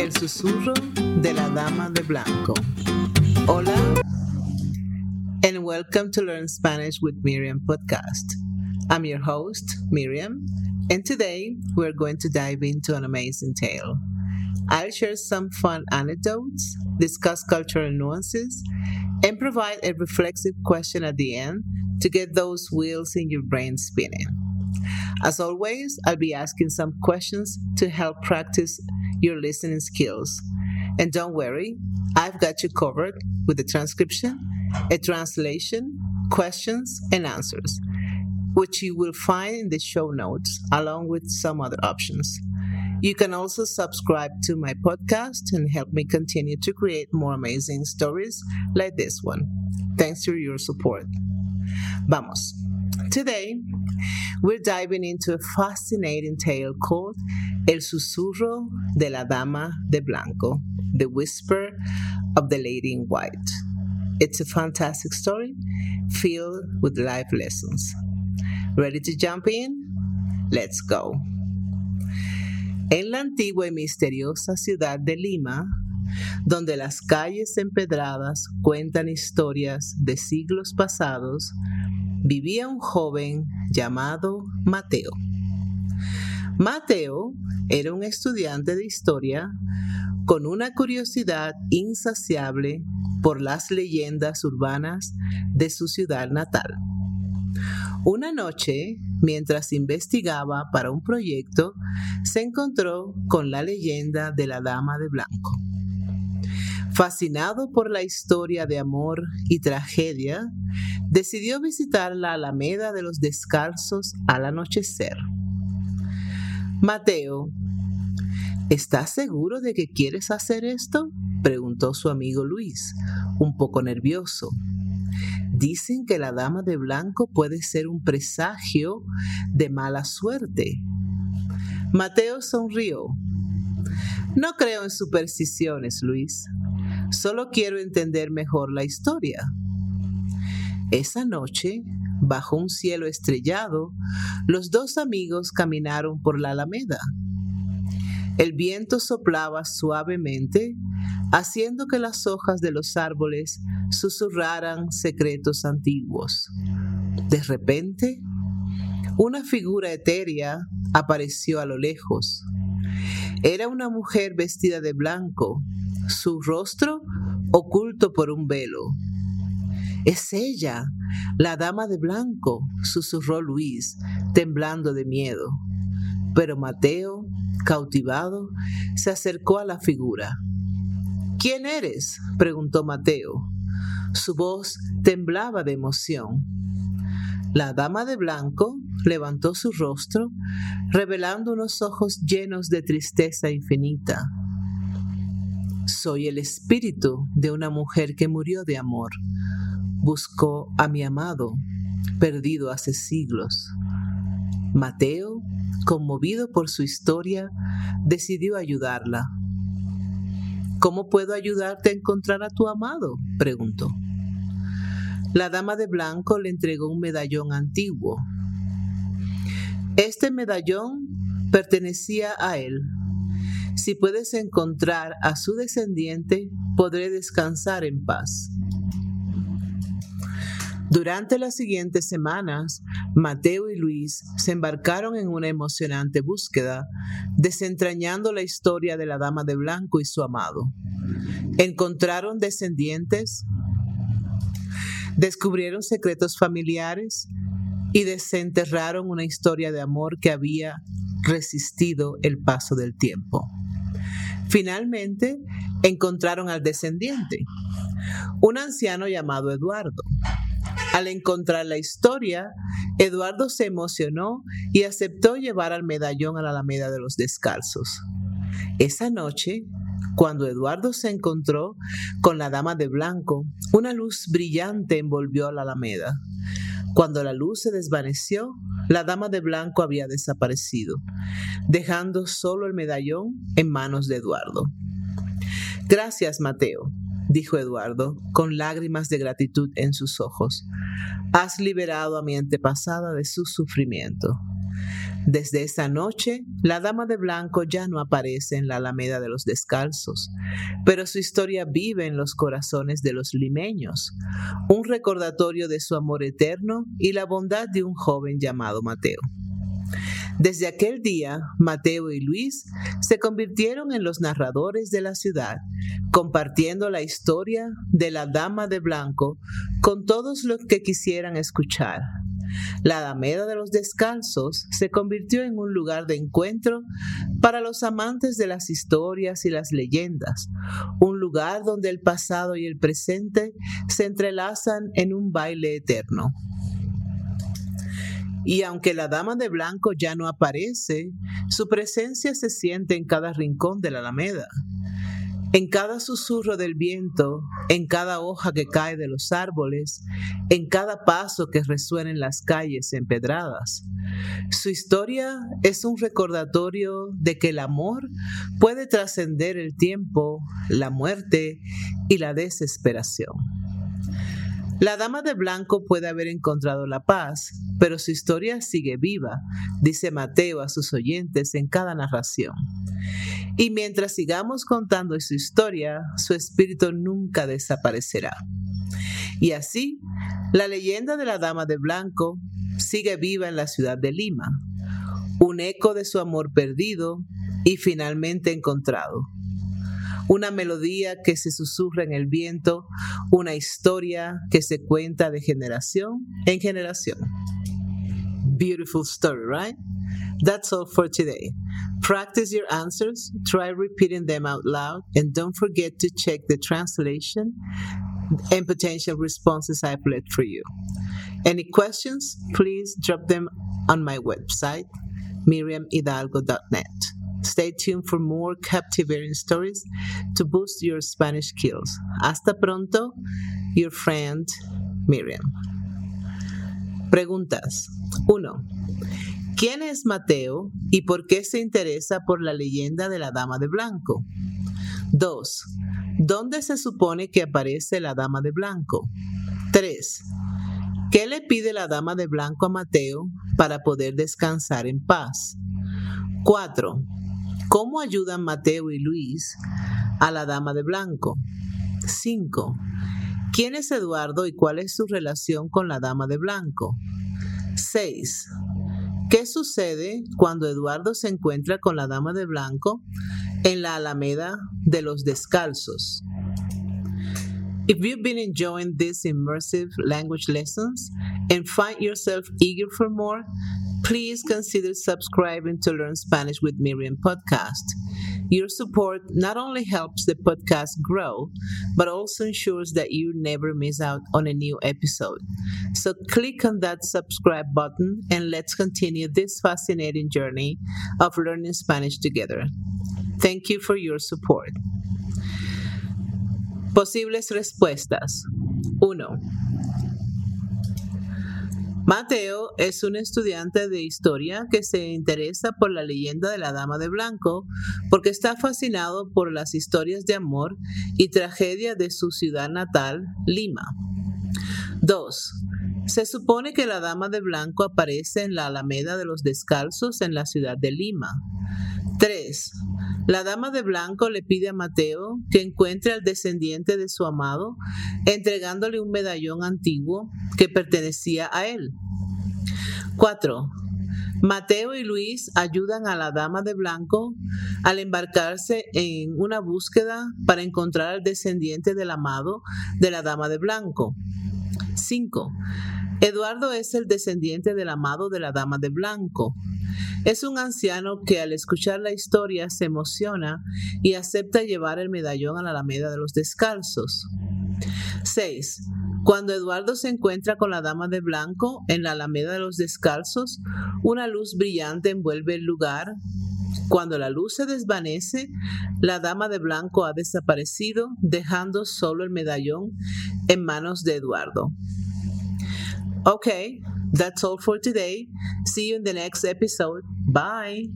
El susurro de la dama de blanco. Hola and welcome to Learn Spanish with Miriam podcast. I'm your host, Miriam, and today we're going to dive into an amazing tale. I'll share some fun anecdotes, discuss cultural nuances, and provide a reflexive question at the end to get those wheels in your brain spinning. As always, I'll be asking some questions to help practice your listening skills. And don't worry, I've got you covered with a transcription, a translation, questions, and answers, which you will find in the show notes along with some other options. You can also subscribe to my podcast and help me continue to create more amazing stories like this one. Thanks for your support. Vamos. Today, we're diving into a fascinating tale called El Susurro de la Dama de Blanco, The Whisper of the Lady in White. It's a fantastic story filled with life lessons. Ready to jump in? Let's go. En la antigua y misteriosa ciudad de Lima, donde las calles empedradas cuentan historias de siglos pasados, vivía un joven llamado Mateo. Mateo era un estudiante de historia con una curiosidad insaciable por las leyendas urbanas de su ciudad natal. Una noche, mientras investigaba para un proyecto, se encontró con la leyenda de la Dama de Blanco. Fascinado por la historia de amor y tragedia, decidió visitar la Alameda de los Descalzos al anochecer. Mateo, ¿estás seguro de que quieres hacer esto? preguntó su amigo Luis, un poco nervioso. Dicen que la dama de blanco puede ser un presagio de mala suerte. Mateo sonrió. No creo en supersticiones, Luis. Solo quiero entender mejor la historia. Esa noche, bajo un cielo estrellado, los dos amigos caminaron por la alameda. El viento soplaba suavemente, haciendo que las hojas de los árboles susurraran secretos antiguos. De repente, una figura etérea apareció a lo lejos. Era una mujer vestida de blanco, su rostro oculto por un velo. Es ella, la dama de blanco, susurró Luis, temblando de miedo. Pero Mateo, cautivado, se acercó a la figura. ¿Quién eres? preguntó Mateo. Su voz temblaba de emoción. La dama de blanco levantó su rostro, revelando unos ojos llenos de tristeza infinita. Soy el espíritu de una mujer que murió de amor. Buscó a mi amado, perdido hace siglos. Mateo, conmovido por su historia, decidió ayudarla. ¿Cómo puedo ayudarte a encontrar a tu amado? preguntó. La dama de blanco le entregó un medallón antiguo. Este medallón pertenecía a él. Si puedes encontrar a su descendiente, podré descansar en paz. Durante las siguientes semanas, Mateo y Luis se embarcaron en una emocionante búsqueda, desentrañando la historia de la Dama de Blanco y su amado. Encontraron descendientes, descubrieron secretos familiares y desenterraron una historia de amor que había resistido el paso del tiempo. Finalmente, encontraron al descendiente, un anciano llamado Eduardo. Al encontrar la historia, Eduardo se emocionó y aceptó llevar al medallón a la Alameda de los Descalzos. Esa noche, cuando Eduardo se encontró con la dama de blanco, una luz brillante envolvió a la Alameda. Cuando la luz se desvaneció, la dama de blanco había desaparecido, dejando solo el medallón en manos de Eduardo. Gracias, Mateo, dijo Eduardo, con lágrimas de gratitud en sus ojos. Has liberado a mi antepasada de su sufrimiento. Desde esa noche, la dama de blanco ya no aparece en la Alameda de los Descalzos, pero su historia vive en los corazones de los limeños, un recordatorio de su amor eterno y la bondad de un joven llamado Mateo. Desde aquel día, Mateo y Luis se convirtieron en los narradores de la ciudad, compartiendo la historia de la Dama de Blanco con todos los que quisieran escuchar. La Alameda de los Descalzos se convirtió en un lugar de encuentro para los amantes de las historias y las leyendas, un lugar donde el pasado y el presente se entrelazan en un baile eterno. Y aunque la dama de blanco ya no aparece, su presencia se siente en cada rincón de la alameda, en cada susurro del viento, en cada hoja que cae de los árboles, en cada paso que resuena en las calles empedradas. Su historia es un recordatorio de que el amor puede trascender el tiempo, la muerte y la desesperación. La dama de blanco puede haber encontrado la paz, pero su historia sigue viva, dice Mateo a sus oyentes en cada narración. Y mientras sigamos contando su historia, su espíritu nunca desaparecerá. Y así, la leyenda de la Dama de Blanco sigue viva en la ciudad de Lima, un eco de su amor perdido y finalmente encontrado una melodía que se susurra en el viento, una historia que se cuenta de generación en generación. Beautiful story, right? That's all for today. Practice your answers, try repeating them out loud, and don't forget to check the translation and potential responses I've left for you. Any questions, please drop them on my website, miriamhidalgo.net. Stay tuned for more captivating stories to boost your Spanish skills. Hasta pronto, your friend Miriam. Preguntas. 1. ¿Quién es Mateo y por qué se interesa por la leyenda de la Dama de Blanco? 2. ¿Dónde se supone que aparece la Dama de Blanco? 3. ¿Qué le pide la Dama de Blanco a Mateo para poder descansar en paz? 4. ¿Cómo ayudan Mateo y Luis a la dama de blanco? 5. ¿Quién es Eduardo y cuál es su relación con la dama de blanco? 6. ¿Qué sucede cuando Eduardo se encuentra con la dama de blanco en la Alameda de los Descalzos? If you've been enjoying these immersive language lessons and find yourself eager for more, please consider subscribing to Learn Spanish with Miriam podcast. Your support not only helps the podcast grow, but also ensures that you never miss out on a new episode. So click on that subscribe button and let's continue this fascinating journey of learning Spanish together. Thank you for your support. Posibles respuestas. 1. Mateo es un estudiante de historia que se interesa por la leyenda de la Dama de Blanco porque está fascinado por las historias de amor y tragedia de su ciudad natal, Lima. 2. Se supone que la Dama de Blanco aparece en la Alameda de los Descalzos en la ciudad de Lima. 3. La dama de blanco le pide a Mateo que encuentre al descendiente de su amado, entregándole un medallón antiguo que pertenecía a él. 4. Mateo y Luis ayudan a la dama de blanco al embarcarse en una búsqueda para encontrar al descendiente del amado de la dama de blanco. 5. Eduardo es el descendiente del amado de la dama de blanco. Es un anciano que al escuchar la historia se emociona y acepta llevar el medallón a la Alameda de los Descalzos. 6. Cuando Eduardo se encuentra con la dama de blanco en la Alameda de los Descalzos, una luz brillante envuelve el lugar. Cuando la luz se desvanece, la dama de blanco ha desaparecido, dejando solo el medallón en manos de Eduardo. Okay, that's all for today. See you in the next episode. Bye.